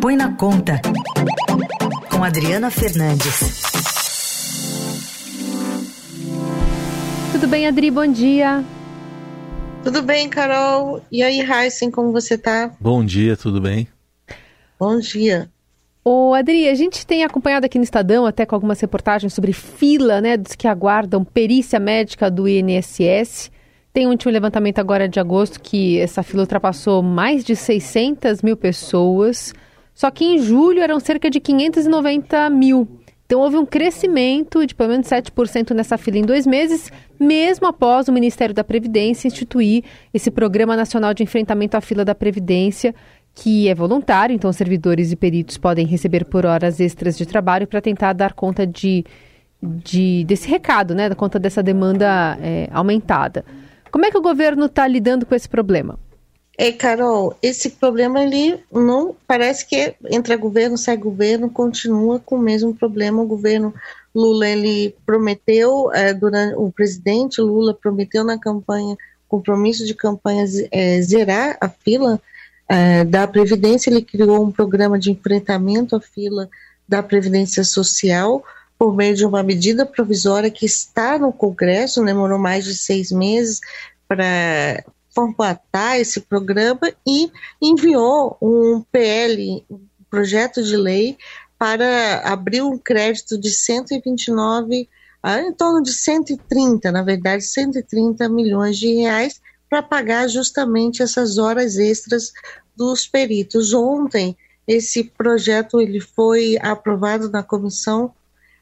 Põe na Conta, com Adriana Fernandes. Tudo bem, Adri? Bom dia. Tudo bem, Carol? E aí, Heisen, como você tá? Bom dia, tudo bem? Bom dia. Ô, Adri, a gente tem acompanhado aqui no Estadão, até com algumas reportagens sobre fila, né, dos que aguardam perícia médica do INSS. Tem um último levantamento agora de agosto que essa fila ultrapassou mais de 600 mil pessoas. Só que em julho eram cerca de 590 mil. Então houve um crescimento de pelo menos 7% nessa fila em dois meses, mesmo após o Ministério da Previdência instituir esse Programa Nacional de Enfrentamento à Fila da Previdência, que é voluntário, então servidores e peritos podem receber por horas extras de trabalho para tentar dar conta de, de, desse recado, né, dar conta dessa demanda é, aumentada. Como é que o governo está lidando com esse problema? É, Carol, esse problema ele não parece que entra governo, sai governo, continua com o mesmo problema. O governo Lula ele prometeu, é, durante o presidente Lula prometeu na campanha, compromisso de campanha é, zerar a fila é, da Previdência. Ele criou um programa de enfrentamento à fila da Previdência Social por meio de uma medida provisória que está no Congresso, demorou mais de seis meses para formatar esse programa e enviou um PL, um projeto de lei, para abrir um crédito de 129, ah, em torno de 130, na verdade, 130 milhões de reais para pagar justamente essas horas extras dos peritos. Ontem, esse projeto ele foi aprovado na comissão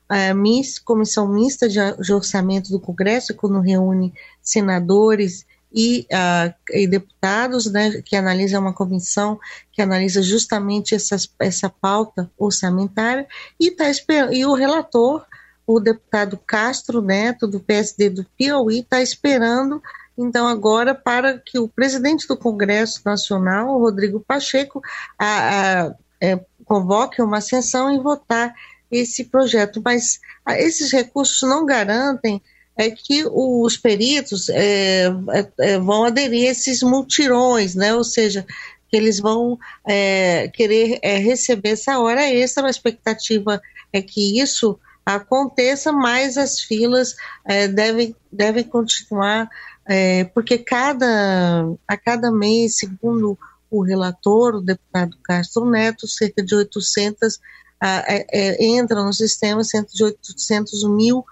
a MIS, Comissão Mista de Orçamento do Congresso, quando reúne senadores e, uh, e, deputados, né, que analisa uma comissão que analisa justamente essas, essa pauta orçamentária, e, tá e o relator, o deputado Castro Neto, do PSD do Piauí, está esperando, então, agora, para que o presidente do Congresso Nacional, Rodrigo Pacheco, a, a, é, convoque uma sessão e votar esse projeto, mas ah, esses recursos não garantem é que os peritos é, é, é, vão aderir a esses multirões, né? ou seja, que eles vão é, querer é, receber essa hora extra, a expectativa é que isso aconteça, mas as filas é, devem, devem continuar, porque cada, a cada mês, segundo o relator, o deputado Castro Neto, cerca de 800 é, é, entra no sistema cerca de 800 mil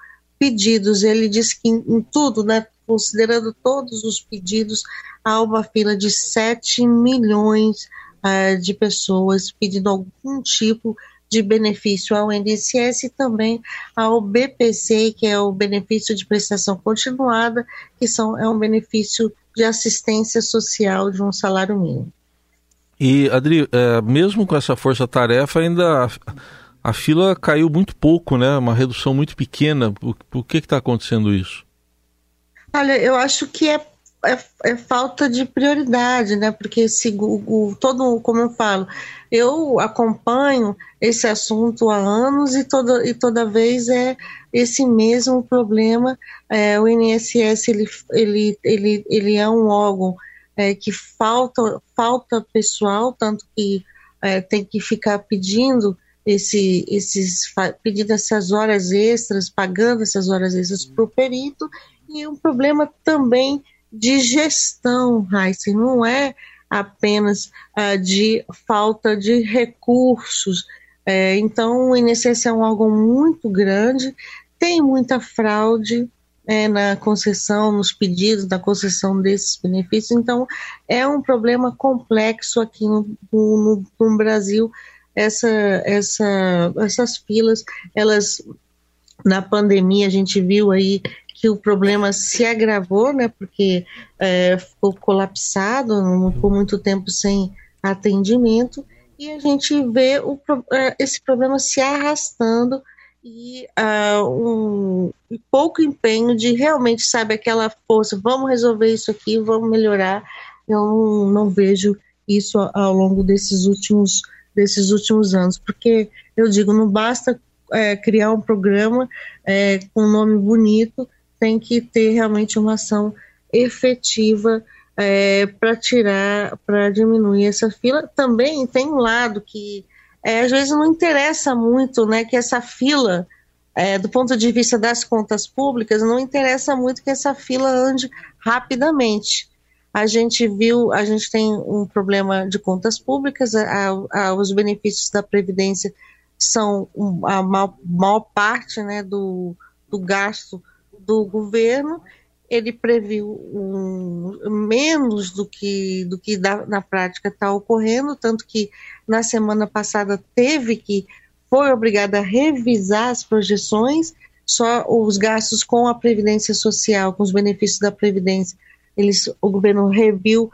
pedidos. Ele diz que em, em tudo, né, considerando todos os pedidos, há uma fila de 7 milhões uh, de pessoas pedindo algum tipo de benefício ao INSS e também ao BPC, que é o benefício de prestação continuada, que são, é um benefício de assistência social de um salário mínimo. E, Adri, é, mesmo com essa força-tarefa, ainda a, fila caiu muito pouco, né? Uma redução muito pequena. Por, por que está acontecendo isso? Olha, eu acho que é, é, é falta de prioridade, né? Porque se, o, o, todo, como eu falo, eu acompanho esse assunto há anos e toda, e toda vez é esse mesmo problema. É, o INSS ele, ele, ele, ele é um órgão é, que falta, falta pessoal, tanto que é, tem que ficar pedindo esse, esses, pedindo essas horas extras, pagando essas horas extras para o perito, e um problema também de gestão, Heisen, não é apenas uh, de falta de recursos. É, então, o INSS é um órgão muito grande, tem muita fraude, é, na concessão, nos pedidos da concessão desses benefícios. Então, é um problema complexo aqui no, no, no Brasil. Essa, essa, essas filas, elas na pandemia a gente viu aí que o problema se agravou, né? Porque é, ficou colapsado, não ficou muito tempo sem atendimento e a gente vê o, é, esse problema se arrastando e uh, um, pouco empenho de realmente, sabe, aquela força, vamos resolver isso aqui, vamos melhorar. Eu não, não vejo isso ao longo desses últimos, desses últimos anos, porque eu digo, não basta é, criar um programa é, com um nome bonito, tem que ter realmente uma ação efetiva é, para tirar, para diminuir essa fila. Também tem um lado que é, às vezes não interessa muito, né, que essa fila, é, do ponto de vista das contas públicas, não interessa muito que essa fila ande rapidamente. A gente viu, a gente tem um problema de contas públicas, a, a, os benefícios da Previdência são a maior, maior parte né, do, do gasto do governo, ele previu um, menos do que, do que da, na prática está ocorrendo, tanto que na semana passada teve que, foi obrigada a revisar as projeções, só os gastos com a Previdência Social, com os benefícios da Previdência, eles, o governo reviu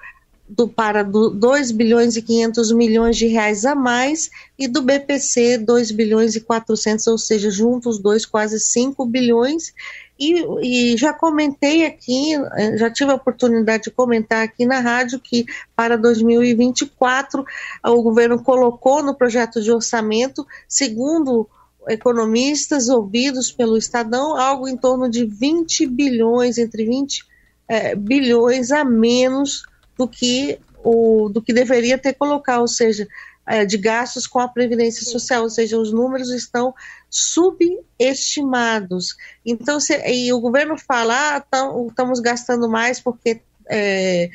do, para do 2 bilhões e 500 milhões de reais a mais e do BPC 2 bilhões e 400, ou seja, juntos os dois quase 5 bilhões. E, e, já comentei aqui, eh, já tive a oportunidade de comentar aqui na rádio que para 2024 o governo colocou no projeto de orçamento, segundo economistas ouvidos pelo Estadão, algo em torno de 20 bilhões, entre 20 é, bilhões a menos do que, o, do que deveria ter colocado, ou seja, é, de gastos com a Previdência Social, ou seja, os números estão subestimados. Então, se, e o governo fala, ah, tam, estamos gastando mais porque é,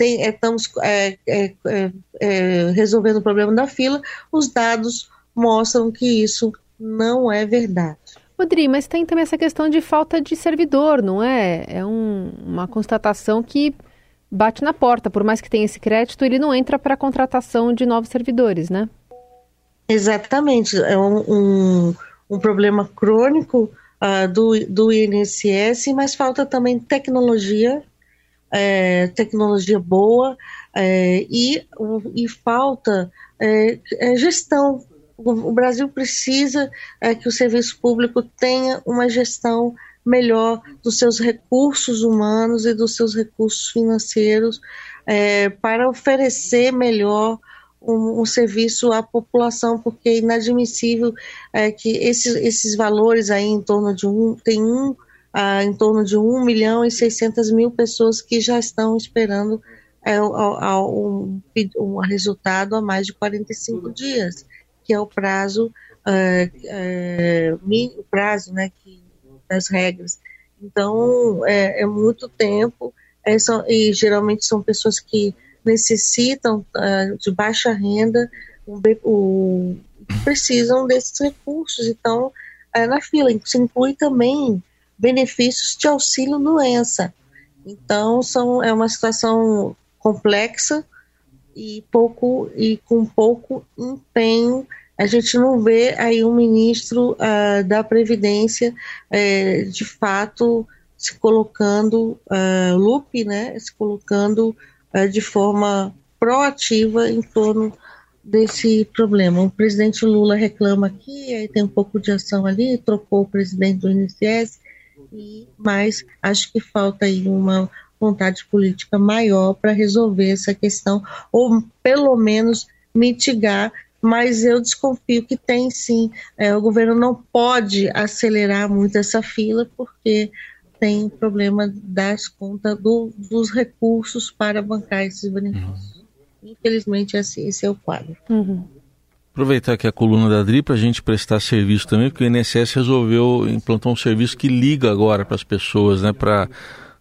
é, estamos é, é, resolvendo o problema da fila, os dados mostram que isso não é verdade. Rodri, mas tem também essa questão de falta de servidor, não é? É um, uma constatação que bate na porta. Por mais que tenha esse crédito, ele não entra para a contratação de novos servidores, né? Exatamente. É um, um, um problema crônico uh, do, do INSS, mas falta também tecnologia, é, tecnologia boa, é, e, e falta é, é gestão. O, Brasil precisa é, que o serviço público tenha uma gestão melhor dos seus recursos humanos e dos seus recursos financeiros é, para oferecer melhor um, um, serviço à população, porque é inadmissível é, que esses, esses valores aí em torno de um, tem um, ah, em torno de 1 milhão e 600 mil pessoas que já estão esperando é, um, um, resultado há mais de 45 dias, que é o prazo, é, o prazo né, que das regras. Então, é, é muito tempo, é, são, e geralmente são pessoas que necessitam uh, de baixa renda, o, precisam desses recursos. Então, é, na fila, se inclui também benefícios de auxílio doença. Então, são, é uma situação complexa e pouco e com pouco empenho a gente não vê aí um ministro uh, da Previdência uh, de fato se colocando, uh, Lupe, né, se colocando uh, de forma proativa em torno desse problema. O presidente Lula reclama aqui, aí tem um pouco de ação ali, trocou o presidente do INSS, e, mas acho que falta aí uma vontade política maior para resolver essa questão, ou pelo menos mitigar mas eu desconfio que tem sim. É, o governo não pode acelerar muito essa fila, porque tem o problema das contas do, dos recursos para bancar esses benefícios. Uhum. Infelizmente, esse, esse, é o quadro. Uhum. Aproveitar aqui a coluna da DRI para a gente prestar serviço também, porque o INSS resolveu implantar um serviço que liga agora para as pessoas, né, para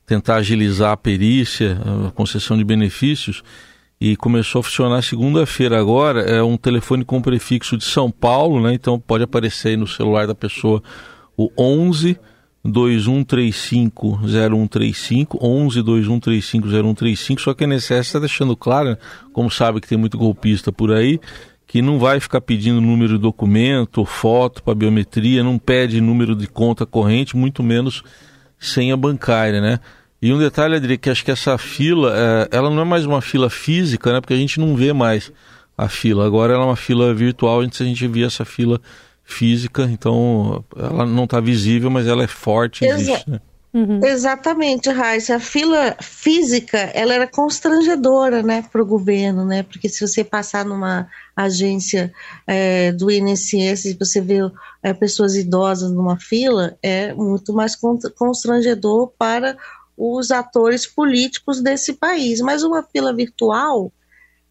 tentar agilizar a perícia, a concessão de benefícios e começou a funcionar segunda-feira agora. É um telefone com prefixo de São Paulo, né? Então pode aparecer aí no celular da pessoa o 11 2135 0135 11 2135 0135 só que a INSS está deixando claro, como sabe que tem muito golpista por aí, que não vai ficar pedindo número de documento, foto para biometria, não pede número de conta corrente, muito menos senha bancária, né? E um detalhe, Adri, que acho que essa fila, é, ela não é mais uma fila física, né? Porque a gente não vê mais a fila. Agora ela é uma fila virtual, antes a gente via essa fila física, então ela não está visível, mas ela é forte, existe, né? Uhum. Exatamente, Raíssa. A fila física, ela era constrangedora, né, para o governo, né, porque se você passar numa agência é, do INSS e você vê é, pessoas idosas numa fila, é muito mais constrangedor para os atores políticos desse país. Mas uma fila virtual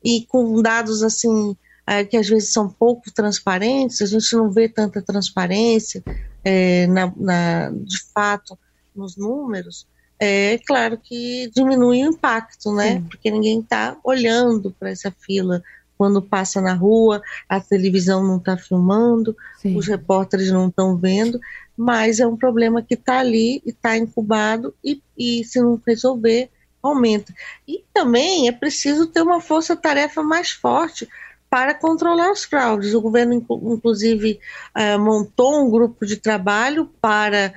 e com dados assim é, que às vezes são pouco transparentes, a gente não vê tanta transparência é, na, na, de fato nos números, é claro que diminui o impacto, né? Sim. Porque ninguém está olhando para essa fila quando passa na rua, a televisão não está filmando, Sim. os repórteres não estão vendo, mas é um problema que está ali e está incubado e, e se não resolver, aumenta. E também é preciso ter uma força-tarefa mais forte para controlar as fraudes. O governo, inclusive, uh, montou um grupo de trabalho para,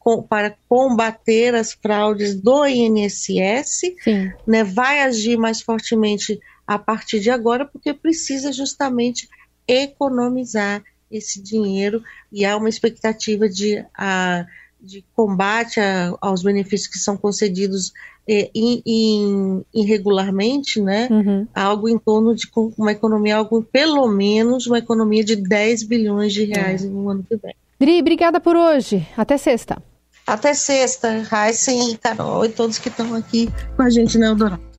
com, para combater as fraudes do INSS, né, vai agir mais fortemente a partir de agora, porque precisa justamente economizar esse dinheiro e há uma expectativa de, uh, de combate a, aos benefícios que são concedidos é, in, in, irregularmente, né? Uhum. Algo em torno de uma economia, algo pelo menos uma economia de 10 bilhões de reais é. no ano que vem. Dri, obrigada por hoje. Até sexta. Até sexta, Raíssa e Carol e todos que estão aqui com a gente na Eldorado.